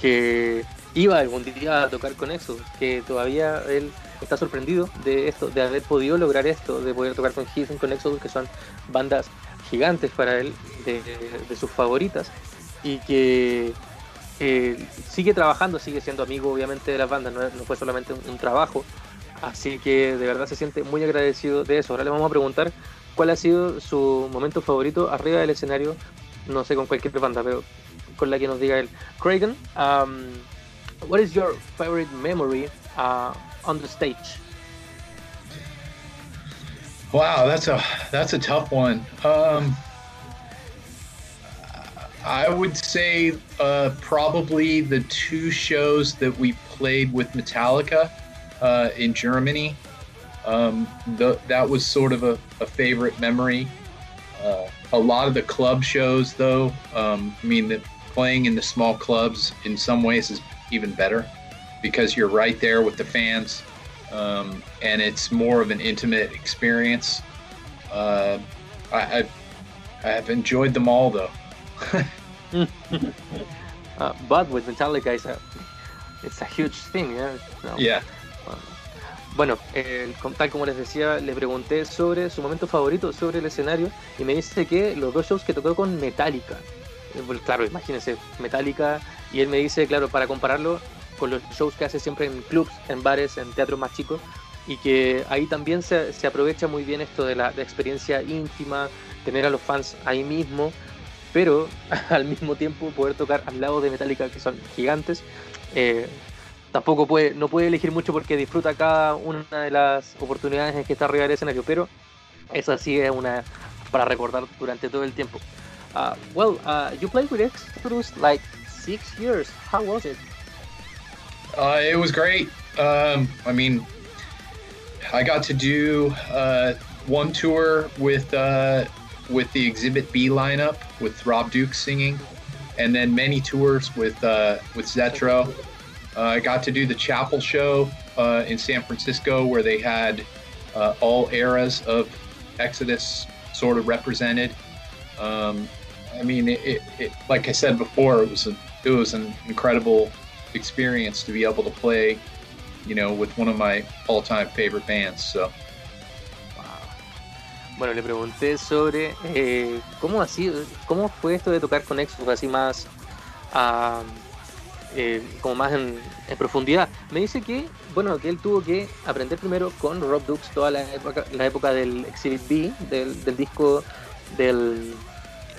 que iba algún día a tocar con eso, que todavía él está sorprendido de esto, de haber podido lograr esto, de poder tocar con Heathen, con Exodus, que son bandas gigantes para él, de, sus favoritas, y que sigue trabajando, sigue siendo amigo obviamente de las bandas, no, fue solamente un, trabajo, así que de verdad se siente muy agradecido de eso. Ahora le vamos a preguntar cuál ha sido su momento favorito arriba del escenario, no sé con cualquier banda, pero con la que nos diga él. Cragen, um, what is your favorite memory uh, on the stage? Wow, that's a that's a tough one. Um, I would say uh, probably the two shows that we played with Metallica uh, in Germany. Um, the, that was sort of a, a favorite memory. Uh, a lot of the club shows, though, um, I mean, the, playing in the small clubs in some ways is even better because you're right there with the fans um, and it's more of an intimate experience. Uh, I, I've, I've enjoyed them all though. uh, but with Metallica, it's a, it's a huge thing, yeah. No. Yeah. Bueno, eh, tal como les decía, le pregunté sobre su momento favorito sobre el escenario y me dice que los dos shows que tocó con Metallica. Eh, pues, claro, imagínense, Metallica, y él me dice, claro, para compararlo, con los shows que hace siempre en clubs, en bares, en teatros más chicos, y que ahí también se, se aprovecha muy bien esto de la experiencia íntima, tener a los fans ahí mismo, pero al mismo tiempo poder tocar al lado de Metallica, que son gigantes. Eh, tampoco puede, no puede elegir mucho porque disfruta cada una de las oportunidades en que está arriba del escenario, pero esa sí es una para recordar durante todo el tiempo. Uh, well, uh, you played with Exodus like six years. How was it? Uh, it was great. Um, I mean, I got to do uh, one tour with uh, with the Exhibit B lineup with Rob Duke singing, and then many tours with uh, with Zetro. I got to do the Chapel show in San Francisco where they had all eras of Exodus sort of represented. Um, I mean, it, it, like I said before, it was a, it was an incredible experience to be able to play, you know, with one of my all-time favorite bands. So. Bueno, le pregunté sobre eh, cómo así, cómo fue esto de tocar con Exodus así más, uh, eh, como más en, en, profundidad. Me dice que, bueno, que él tuvo que aprender primero con Rob Dukes toda la época, la época del Exhibit B, del, del disco del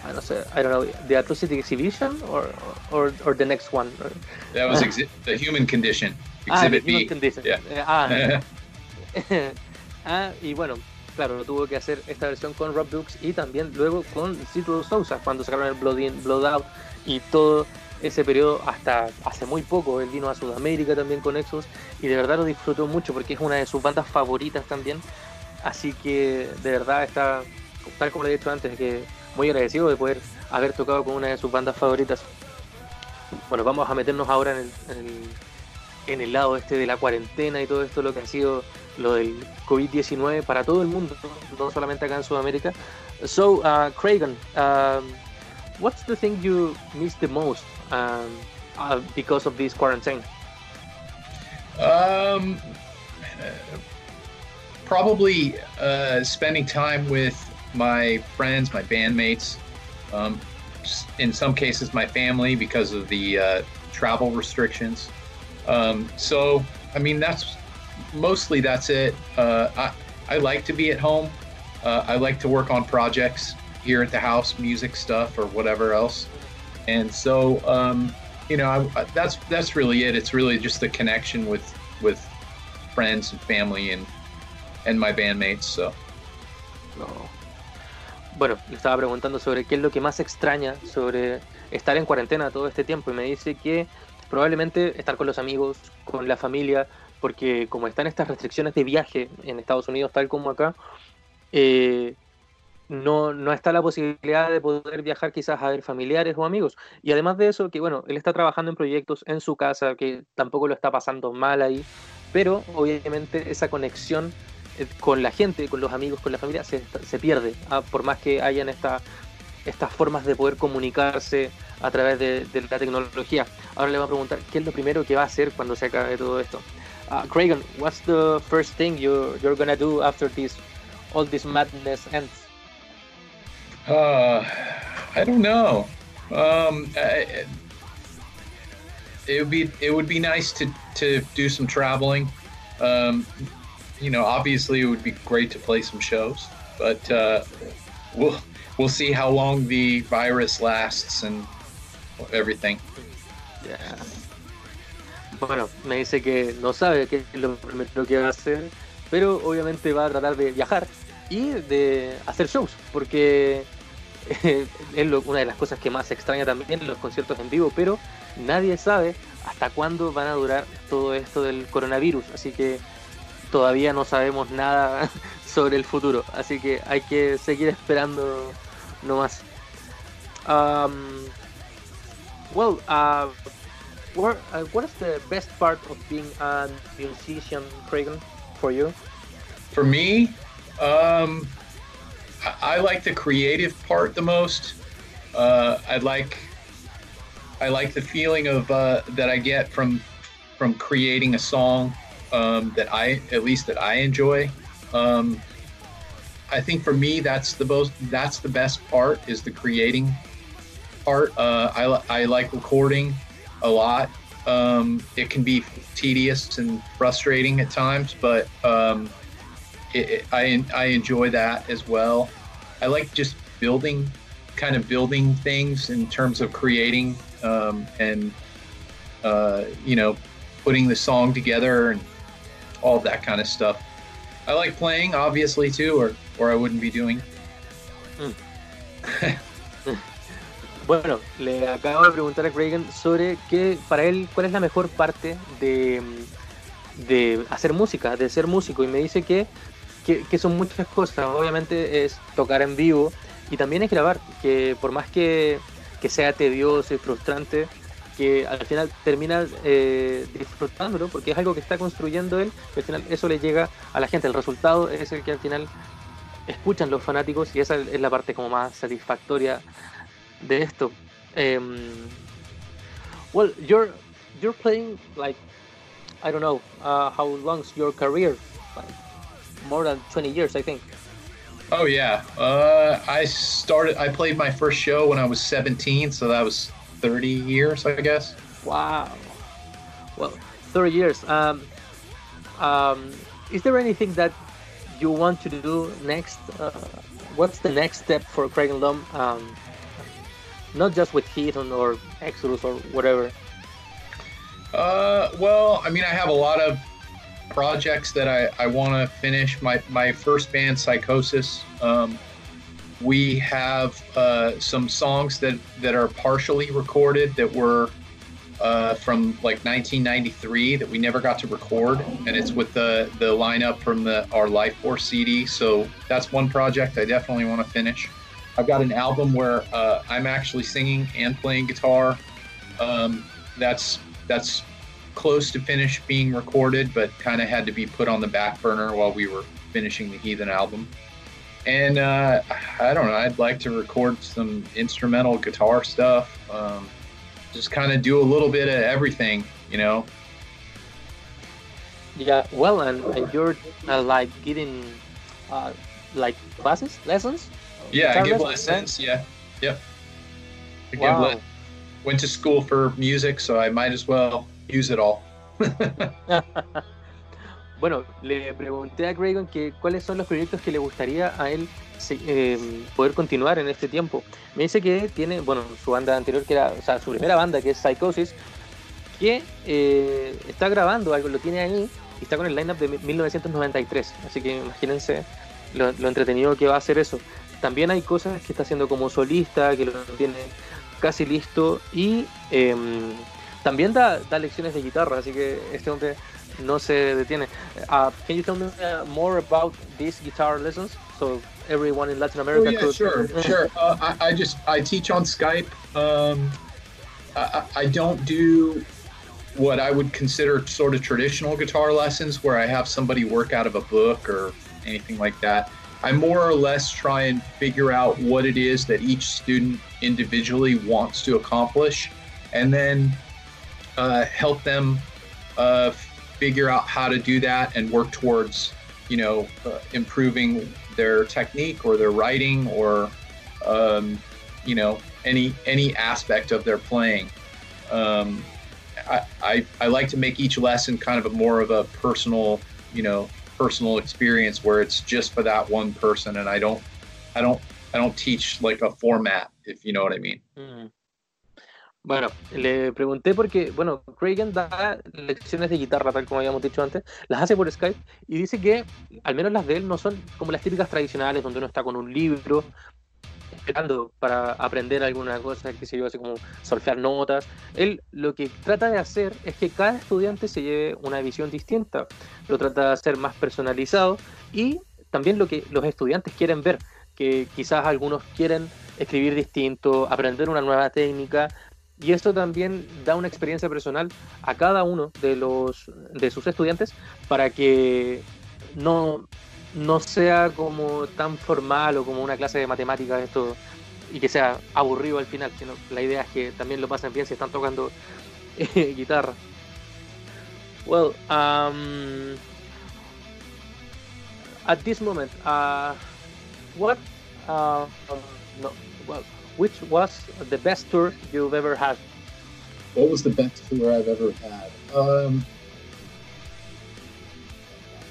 I don't know, I don't know, the Atrocity Exhibition or or, or the next one. That was the Human Condition. Exhibit ah, the Human Condition. Yeah. Eh, ah. ah, y bueno, claro, tuvo que hacer esta versión con Rob Dukes y también luego con Citro Sousa cuando sacaron el Blood In, Blood Out y todo ese periodo hasta hace muy poco. Él vino a Sudamérica también con Exos y de verdad lo disfrutó mucho porque es una de sus bandas favoritas también. Así que de verdad está, tal como le he dicho antes, que muy agradecido de poder haber tocado con una de sus bandas favoritas. Bueno, vamos a meternos ahora en el, en el, lado este de la cuarentena y todo esto, lo que ha sido lo del COVID-19 para todo el mundo, no solamente acá en Sudamérica. So, uh, Cragen, um, what's the thing you miss the most um, uh, because of this quarantine? Um, probably uh, spending time with my friends, my bandmates, um, in some cases my family because of the uh, travel restrictions. Um, so, I mean, that's mostly that's it. Uh, I, I like to be at home. Uh, I like to work on projects here at the house, music stuff or whatever else. And so, um, you know, I, I, that's that's really it. It's really just the connection with with friends and family and and my bandmates. So. No. Bueno, le estaba preguntando sobre qué es lo que más extraña sobre estar en cuarentena todo este tiempo y me dice que probablemente estar con los amigos, con la familia, porque como están estas restricciones de viaje en Estados Unidos tal como acá, eh, no, no está la posibilidad de poder viajar quizás a ver familiares o amigos. Y además de eso, que bueno, él está trabajando en proyectos en su casa, que tampoco lo está pasando mal ahí, pero obviamente esa conexión con la gente, con los amigos, con la familia, se, se pierde, ah, por más que hayan esta, estas formas de poder comunicarse a través de, de, la tecnología. Ahora le voy a preguntar qué es lo primero que va a hacer cuando se acabe todo esto. Uh, Craig, what's the first thing you, you're gonna do after this, all this madness ends? Uh, I don't know. Um, I, it would be it would be nice to to do some traveling. Um, you know, obviously it would be great to play some shows, but uh, we'll we'll see how long the virus lasts and everything. Yeah. Bueno, me dice que no sabe qué es lo primero que va a hacer, pero obviamente va a tratar de viajar y de hacer shows, porque es lo, una de las cosas que más extraña también los conciertos en vivo, pero nadie sabe hasta cuándo van a durar todo esto del coronavirus, así que todavía no sabemos nada sobre el futuro, así que hay que seguir esperando nomás. Um, well, uh, what, uh, what is the best part of being a musician, Craig, for you? For me, um, I like the creative part the most. Uh, I like I like the feeling of uh, that I get from from creating a song um, that I at least that I enjoy. Um, I think for me that's the most that's the best part is the creating part. Uh, I I like recording a lot. Um, it can be tedious and frustrating at times, but um, it, it, I I enjoy that as well. I like just building, kind of building things in terms of creating um, and uh, you know putting the song together and all that kind of stuff. I like playing, obviously too, or or I wouldn't be doing. Mm. bueno, le acabo de preguntar a Reagan sobre qué para él cuál es la mejor parte de, de hacer música, de ser músico y me dice que que, son muchas cosas. Obviamente es tocar en vivo y también es grabar, que por más que, sea tedioso y frustrante, que al final termina eh, disfrutándolo porque es algo que está construyendo él, y al final eso le llega a la gente. El resultado es el que al final escuchan los fanáticos y esa es la parte como más satisfactoria de esto. Um, well, you're you're playing like I don't know uh, how long's your career. more than 20 years, I think. Oh yeah, uh, I started. I played my first show when I was 17, so that was 30 years, I guess. Wow. Well, 30 years. Um, um, is there anything that you want to do next? Uh, what's the next step for Craig and Lum? Um, not just with Heathen or Exodus or whatever. Uh, well, I mean, I have a lot of projects that I, I want to finish. My, my first band, Psychosis, um, we have uh, some songs that, that are partially recorded that were uh, from like 1993 that we never got to record, and it's with the the lineup from the our Life Force CD. So that's one project I definitely want to finish. I've got an album where uh, I'm actually singing and playing guitar. Um, that's that's close to finish being recorded, but kind of had to be put on the back burner while we were finishing the Heathen album. And uh, I don't know, I'd like to record some instrumental guitar stuff, um, just kind of do a little bit of everything, you know. Yeah, well, and, and you're uh, like getting uh, like classes, lessons. Yeah, I give lessons. lessons. Yeah, yep. I wow. Went to school for music, so I might as well use it all. bueno, le pregunté a Craig que cuáles son los proyectos que le gustaría a él eh, poder continuar en este tiempo. Me dice que tiene, bueno, su banda anterior, que era, o sea, su primera banda, que es Psychosis, que eh, está grabando algo, lo tiene ahí, está con el lineup de 1993. Así que imagínense lo, entretenido que va a ser eso. También hay cosas que está haciendo como solista, que lo tiene casi listo. Y em, también da, da, lecciones de guitarra, así que este hombre no se detiene. Uh, can you tell me uh, more about these guitar lessons? So everyone in Latin America. Oh, yeah, could... sure, sure. Uh, I, I, just I teach on Skype. Um, I, I don't do what I would consider sort of traditional guitar lessons where I have somebody work out of a book or anything like that. I more or less try and figure out what it is that each student individually wants to accomplish and then uh, help them uh, figure out how to do that and work towards, you know, uh, improving their technique or their writing or, um, you know, any any aspect of their playing. Um, I, I, I like to make each lesson kind of a more of a personal, you know, personal experience where it's just for that one person, and I don't, I don't, I don't teach like a format, if you know what I mean. Mm. Bueno, le pregunté porque, bueno, Cragen da lecciones de guitarra, tal como habíamos dicho antes, las hace por Skype y dice que, al menos las de él, no son como las típicas tradicionales donde uno está con un libro esperando para aprender alguna cosa, que se yo, así como solfear notas. Él lo que trata de hacer es que cada estudiante se lleve una visión distinta, lo trata de hacer más personalizado y también lo que los estudiantes quieren ver, que quizás algunos quieren escribir distinto, aprender una nueva técnica, y esto también da una experiencia personal a cada uno de los de sus estudiantes para que no no sea como tan formal o como una clase de matemáticas esto y que sea aburrido al final, sino la idea es que también lo pasen bien si están tocando eh, guitarra. Well, um, at this moment, uh, what, uh, no, well, which was the best tour you've ever had? What was the best tour I've ever had? Um,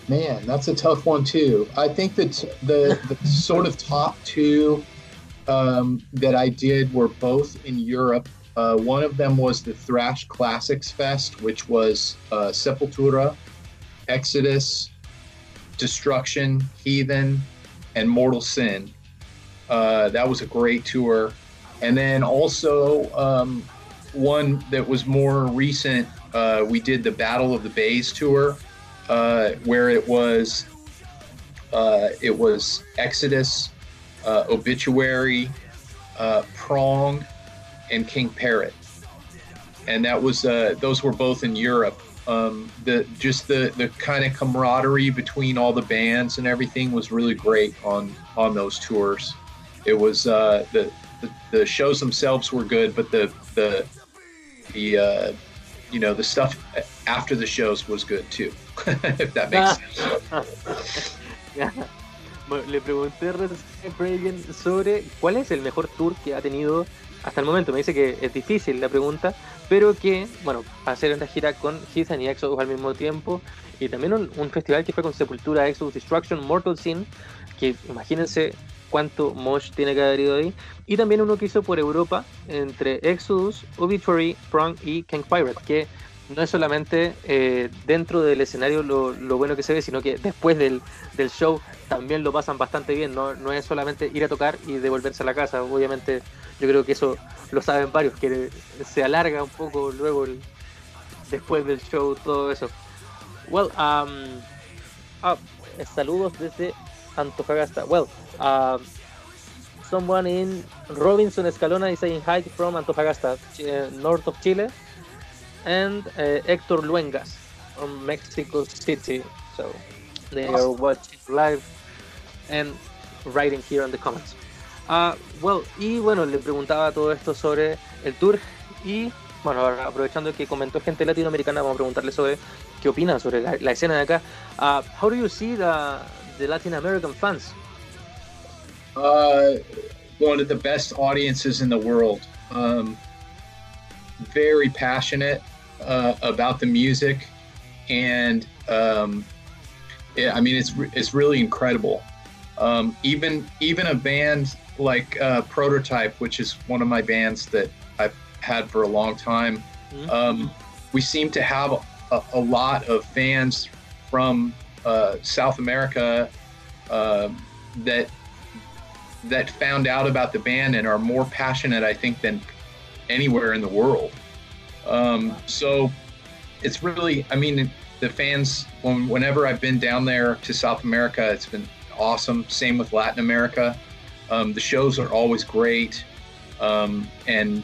Man, that's a tough one too. I think that the, the sort of top two um, that I did were both in Europe. Uh, one of them was the Thrash Classics Fest, which was uh, Sepultura, Exodus, Destruction, Heathen, and Mortal Sin. Uh, that was a great tour. And then also um, one that was more recent, uh, we did the Battle of the Bays tour uh, where it was uh, it was Exodus, uh, Obituary, uh, Prong, and King Parrot, and that was those were both in Europe. Um, the just the the kind of camaraderie between all the bands and everything was really great on on those tours. It was uh, the, the the shows themselves were good, but the the the you know the stuff after the shows was good too. if that makes sense. le pregunté a sobre cuál es el mejor tour que ha tenido hasta el momento. Me dice que es difícil la pregunta, pero que, bueno, hacer una gira con Heathen y Exodus al mismo tiempo, y también un, un, festival que fue con Sepultura, Exodus, Destruction, Mortal Sin, que imagínense cuánto Mosh tiene que haber ido ahí, y también uno que hizo por Europa entre Exodus, Obituary, Prong y King Pirate, que no es solamente eh, dentro del escenario lo, bueno que se ve, sino que después del, show también lo pasan bastante bien. No, no, es solamente ir a tocar y devolverse a la casa. Obviamente, yo creo que eso lo saben varios, que se alarga un poco luego después del show, todo eso. Well, um, ah, saludos desde Antofagasta. Well, um, someone in Robinson Escalona is saying hi from Antofagasta, eh, north of Chile. and uh, Hector Luengas from Mexico City. So they are watching live and writing here in the comments. Uh, well, y bueno, le preguntaba todo esto sobre el tour y bueno, aprovechando que comentó gente latinoamericana, vamos a preguntarle sobre qué opinan sobre la, la escena de acá. Uh, how do you see the, the Latin American fans? Uh, one of the best audiences in the world. Um, very passionate, uh, about the music, and um, yeah, I mean it's it's really incredible. Um, even even a band like uh, Prototype, which is one of my bands that I've had for a long time, mm-hmm. um, we seem to have a, a, lot of fans from uh, South America uh, that that found out about the band and are more passionate, I think, than anywhere in the world. Um, so it's really, I mean, the fans. When, whenever I've been down there to South America, it's been awesome. Same with Latin America. Um, the shows are always great, um, and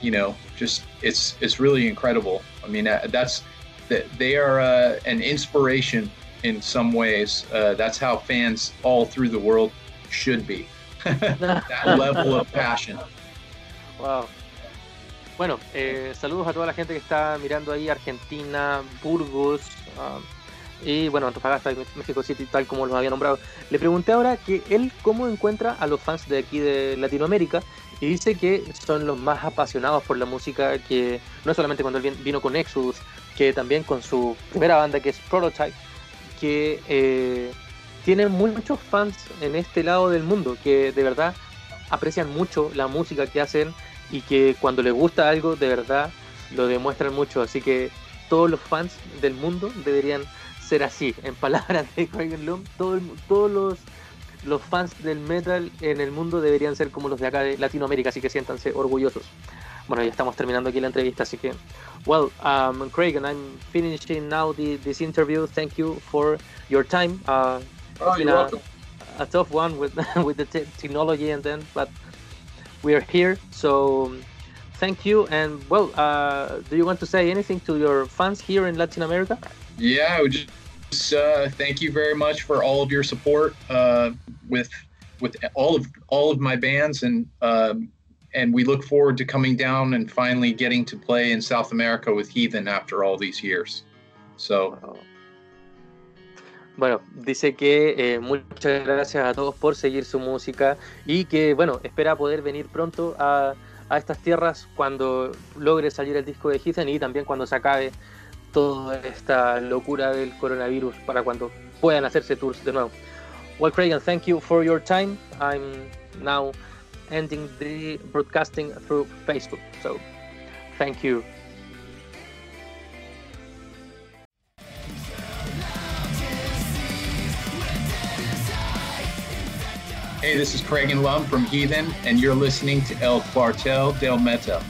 you know, just it's it's really incredible. I mean, uh, that's that they are uh, an inspiration in some ways. Uh, that's how fans all through the world should be. that level of passion. Wow. Bueno, eh, saludos a toda la gente que está mirando ahí, Argentina, Burgos, um, y bueno, Antofagasta, México City, tal como los había nombrado. Le pregunté ahora que él cómo encuentra a los fans de aquí de Latinoamérica y dice que son los más apasionados por la música, que no solamente cuando él vino con Exodus, que también con su primera banda que es Prototype, que eh, tienen muchos fans en este lado del mundo, que de verdad aprecian mucho la música que hacen y que cuando les gusta algo de verdad lo demuestran mucho, así que todos los fans del mundo deberían ser así, en palabras de Craig Loom, todos los los fans del metal en el mundo deberían ser como los de acá de Latinoamérica, así que siéntanse orgullosos. Bueno, ya estamos terminando aquí la entrevista, así que, well, um, Craig, and I'm finishing now the, this interview. Thank you for your time. Uh, oh, you're a, a tough one with with the technology and then, but we are here, so thank you. And well, uh, do you want to say anything to your fans here in Latin America? Yeah, I would just uh, thank you very much for all of your support uh, with with all of all of my bands, and um, and we look forward to coming down and finally getting to play in South America with Heathen after all these years. So. Bueno, dice que eh, muchas gracias a todos por seguir su música y que, bueno, espera poder venir pronto a, a estas tierras cuando logre salir el disco de Heathen y también cuando se acabe toda esta locura del coronavirus para cuando puedan hacerse tours de nuevo. Well, Craig, thank you for your time. I'm now ending the broadcasting through Facebook. So, thank you. Hey, this is Craig and Lum from Heathen, and you're listening to El Cuartel del Metal.